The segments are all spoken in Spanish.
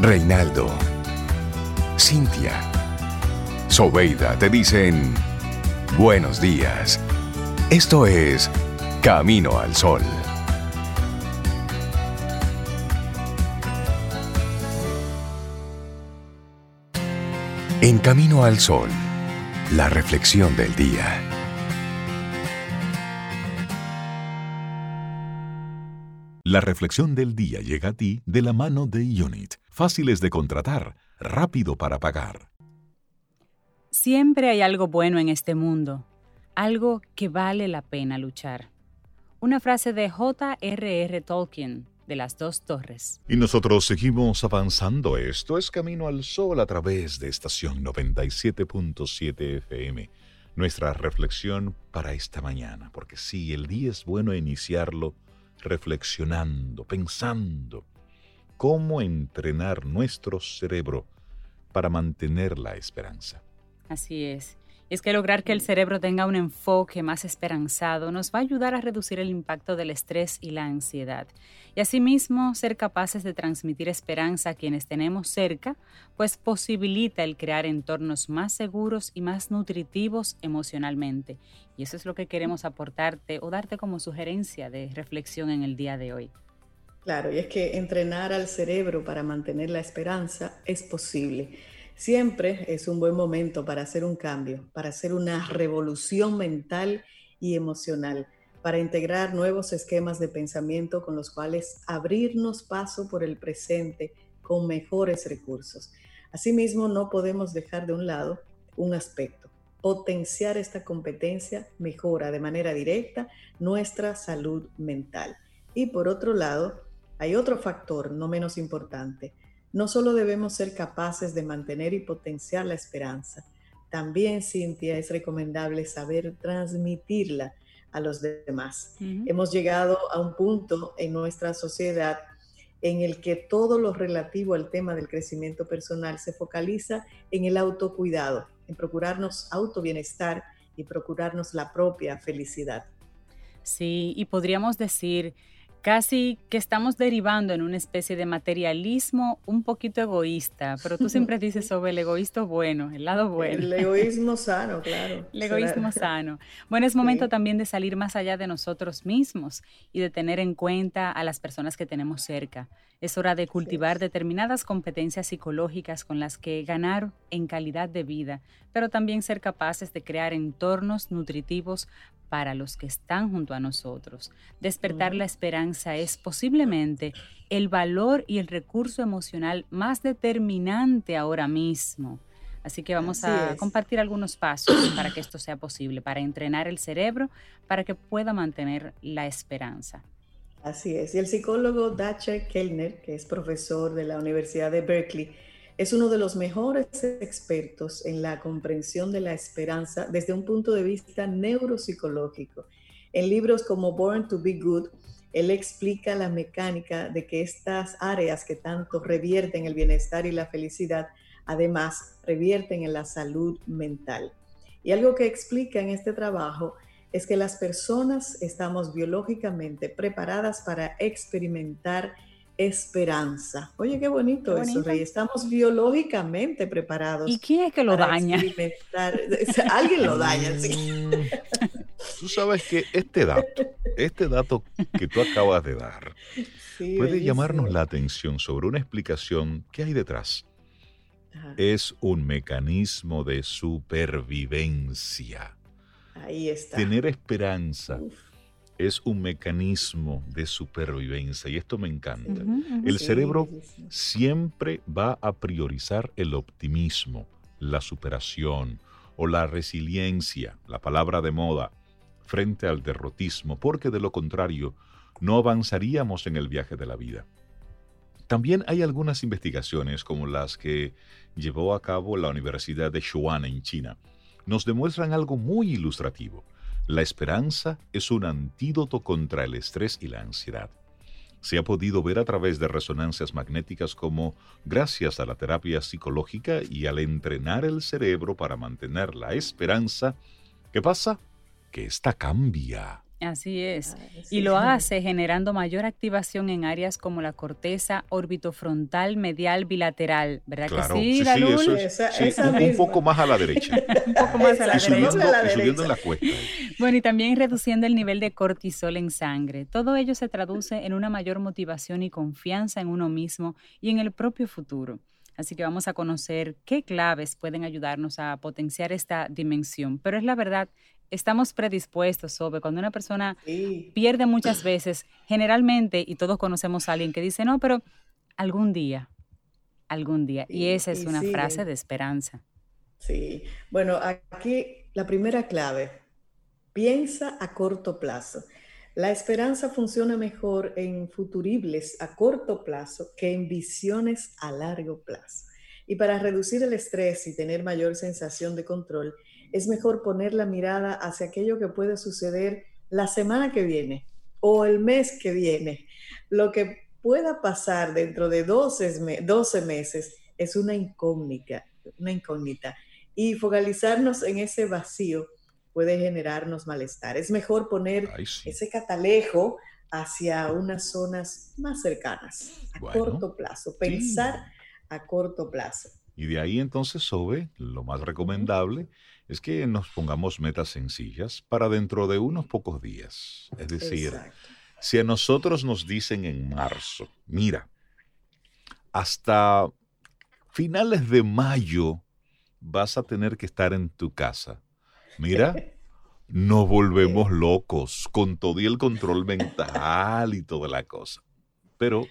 Reinaldo, Cintia, Sobeida te dicen buenos días. Esto es Camino al Sol. En Camino al Sol, la reflexión del día. La reflexión del día llega a ti de la mano de Unit. Fáciles de contratar, rápido para pagar. Siempre hay algo bueno en este mundo, algo que vale la pena luchar. Una frase de J.R.R. Tolkien, de las dos torres. Y nosotros seguimos avanzando. Esto es Camino al Sol a través de estación 97.7 FM. Nuestra reflexión para esta mañana, porque sí, el día es bueno iniciarlo reflexionando, pensando cómo entrenar nuestro cerebro para mantener la esperanza. Así es es que lograr que el cerebro tenga un enfoque más esperanzado nos va a ayudar a reducir el impacto del estrés y la ansiedad. Y asimismo, ser capaces de transmitir esperanza a quienes tenemos cerca, pues posibilita el crear entornos más seguros y más nutritivos emocionalmente. Y eso es lo que queremos aportarte o darte como sugerencia de reflexión en el día de hoy. Claro, y es que entrenar al cerebro para mantener la esperanza es posible Siempre es un buen momento para hacer un cambio, para hacer una revolución mental y emocional, para integrar nuevos esquemas de pensamiento con los cuales abrirnos paso por el presente con mejores recursos. Asimismo, no podemos dejar de un lado un aspecto. Potenciar esta competencia mejora de manera directa nuestra salud mental. Y por otro lado, hay otro factor no menos importante, no solo debemos ser capaces de mantener y potenciar la esperanza, también, Cintia, es recomendable saber transmitirla a los demás. Hemos llegado a un punto en nuestra sociedad en el que todo lo relativo al tema del crecimiento personal se focaliza en el autocuidado, en procurarnos autobienestar y procurarnos la propia felicidad. Sí, y podríamos decir casi que estamos derivando en una especie de materialismo un poquito egoísta, pero tú siempre dices sobre el egoísmo bueno, el lado bueno. El egoísmo sano, claro. El egoísmo sano. Bueno, es momento también de salir más allá de nosotros mismos y de tener en cuenta a las personas que tenemos cerca. Es hora de cultivar determinadas competencias psicológicas con las que ganar en calidad de vida, pero también ser capaces de crear entornos nutritivos para los que están junto a nosotros. Despertar la esperanza es posiblemente el valor y el recurso emocional más determinante ahora mismo. Así que vamos a compartir algunos pasos para que esto sea posible, para entrenar el cerebro, para que pueda mantener la esperanza. Así es. Y el psicólogo Dache Kellner, que es profesor de la Universidad de Berkeley, es uno de los mejores expertos en la comprensión de la esperanza desde un punto de vista neuropsicológico. En libros como Born to Be Good, él explica la mecánica de que estas áreas que tanto revierten el bienestar y la felicidad, además revierten en la salud mental. Y algo que explica en este trabajo es que las personas estamos biológicamente preparadas para experimentar esperanza. Oye, qué bonito, eso, Rey. Estamos biológicamente preparados. ¿Y quién es que lo daña? Alguien lo daña, sí. Mm, tú sabes que este dato, este dato que tú acabas de dar, puede llamarnos la atención sobre una explicación que hay detrás. Es un mecanismo de supervivencia. Ahí está. Tener esperanza es un mecanismo de supervivencia y esto me encanta. el cerebro siempre va a priorizar el optimismo, la superación o la resiliencia, la palabra de moda, frente al derrotismo, porque de lo contrario no avanzaríamos en el viaje de la vida. También hay algunas investigaciones como las que llevó a cabo la Universidad de Xuan en China. Nos demuestran algo muy ilustrativo la esperanza es un antídoto contra el estrés y la ansiedad. Se ha podido ver a través de resonancias magnéticas como, gracias a la terapia psicológica y al entrenar el cerebro para mantener la esperanza, ¿qué pasa? Que esta cambia. Así es. Y lo hace generando mayor activación en áreas como la corteza orbitofrontal medial bilateral, ¿verdad que sí, sí, sí, un, poco más a la derecha. un poco más a la derecha. subiendo en la cuesta. Bueno, y también reduciendo el nivel de cortisol en sangre. Todo ello se traduce en una mayor motivación y confianza en uno mismo y en el propio futuro. Así que vamos a conocer qué claves pueden ayudarnos a potenciar esta dimensión. Pero es la verdad, estamos predispuestos, sobre cuando una persona pierde muchas veces, generalmente, y todos conocemos a alguien que dice, no, pero algún día, algún día. Y, esa es una frase de esperanza. Sí, bueno, aquí la primera clave, piensa a corto plazo. La esperanza funciona mejor en futuribles a corto plazo que en visiones a largo plazo. Y para reducir el estrés y tener mayor sensación de control, es mejor poner la mirada hacia aquello que puede suceder la semana que viene o el mes que viene. Lo que pueda pasar dentro de 12, 12 meses es una incógnita, una incógnita. Y focalizarnos en ese vacío puede generarnos malestar. Es mejor poner ese catalejo hacia unas zonas más cercanas, a corto plazo, pensar a corto plazo. Y de ahí entonces, Sobe, lo más recomendable es que nos pongamos metas sencillas para dentro de unos pocos días. Es decir, si a nosotros nos dicen en marzo, mira, hasta finales de mayo vas a tener que estar en tu casa. Mira, nos volvemos locos con todo y el control mental y toda la cosa. Pero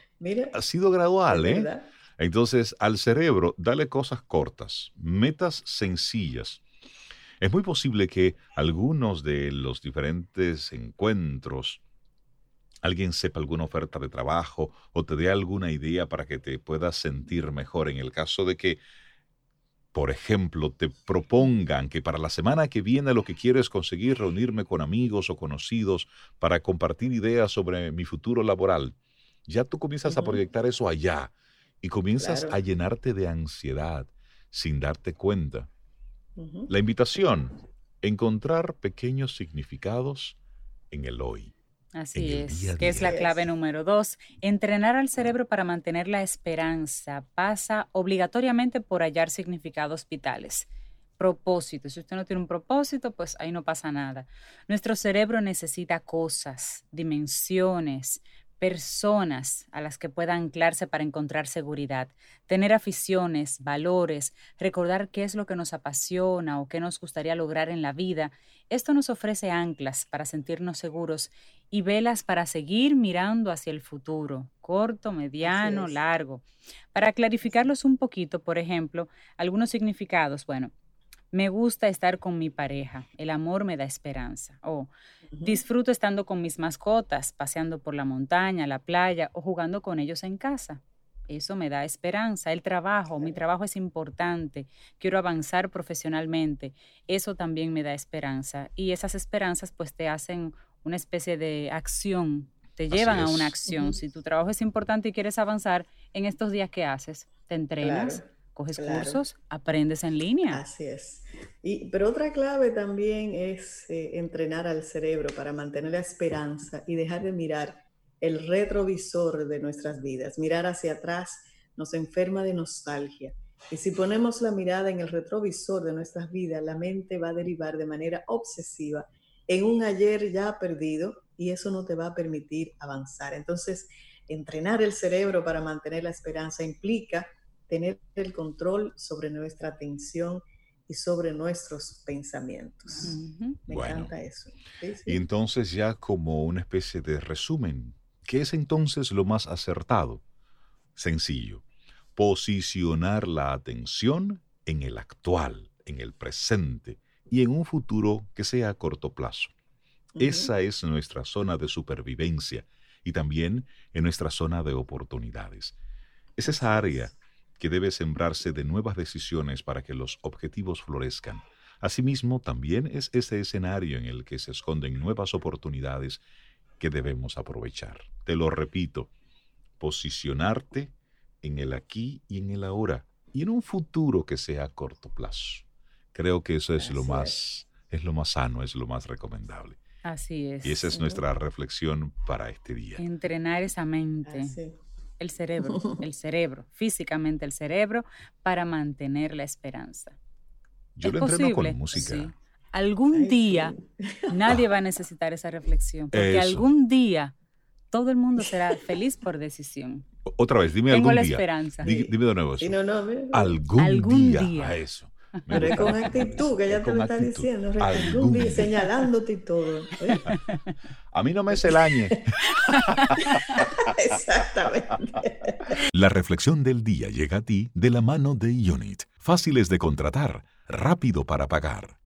ha sido gradual, ¿eh? Entonces, al cerebro, dale cosas cortas, metas sencillas. Es muy posible que algunos de los diferentes encuentros, alguien sepa alguna oferta de trabajo o te dé alguna idea para que te puedas sentir mejor. En el caso de que, por ejemplo, te propongan que para la semana que viene lo que quiero es conseguir reunirme con amigos o conocidos para compartir ideas sobre mi futuro laboral, ya tú comienzas a proyectar eso allá y comienzas a llenarte de ansiedad sin darte cuenta. La invitación, encontrar pequeños significados en el hoy. Así es, que es la clave número dos. Entrenar al cerebro para mantener la esperanza pasa obligatoriamente por hallar significados vitales. Propósito. Si usted no tiene un propósito, pues ahí no pasa nada. Nuestro cerebro necesita cosas, dimensiones, personas a las que pueda anclarse para encontrar seguridad, tener aficiones, valores, recordar qué es lo que nos apasiona o qué nos gustaría lograr en la vida. Esto nos ofrece anclas para sentirnos seguros y velas para seguir mirando hacia el futuro, corto, mediano, largo. Para clarificarlos un poquito, por ejemplo, algunos significados, bueno, me gusta estar con mi pareja, el amor me da esperanza. O Disfruto estando con mis mascotas, paseando por la montaña, la playa o jugando con ellos en casa. Eso me da esperanza. El trabajo, mi trabajo es importante. Quiero avanzar profesionalmente. Eso también me da esperanza. Y esas esperanzas pues te hacen una especie de acción, te llevan a una acción. Si tu trabajo es importante y quieres avanzar, en estos días que haces, te entrenas, coges cursos, aprendes en línea. Así es. Y, pero otra clave también es eh, entrenar al cerebro para mantener la esperanza y dejar de mirar el retrovisor de nuestras vidas. Mirar hacia atrás nos enferma de nostalgia. Y si ponemos la mirada en el retrovisor de nuestras vidas, la mente va a derivar de manera obsesiva en un ayer ya perdido y eso no te va a permitir avanzar. Entonces, entrenar el cerebro para mantener la esperanza implica tener el control sobre nuestra atención y sobre nuestros pensamientos. Me encanta eso. Y entonces ya como una especie de resumen, ¿qué es entonces lo más acertado? Sencillo, posicionar la atención en el actual, en el presente y en un futuro que sea a corto plazo. Esa es nuestra zona de supervivencia y también en nuestra zona de oportunidades. Es esa área que debe sembrarse de nuevas decisiones para que los objetivos florezcan. Asimismo, también es ese escenario en el que se esconden nuevas oportunidades que debemos aprovechar. Te lo repito, posicionarte en el aquí y en el ahora y en un futuro que sea a corto plazo. Creo que eso es lo más es lo más sano, es lo más recomendable. Así es. Y esa es nuestra reflexión para este día. Entrenar esa mente. El cerebro, el cerebro, físicamente el cerebro, para mantener la esperanza. Yo lo entreno con música. Algún día nadie va a necesitar esa reflexión, porque algún día todo el mundo será feliz por decisión. Otra vez, dime Tengo algún la día. esperanza. dime de nuevo eso. No, no, algún, día, a eso. Pero es con actitud, que ella te lo está diciendo. Algún señalándote y todo. ¿eh? A mí no me se lañe. Exactamente. La reflexión del día llega a ti de la mano de Unit. Fáciles de contratar, rápido para pagar.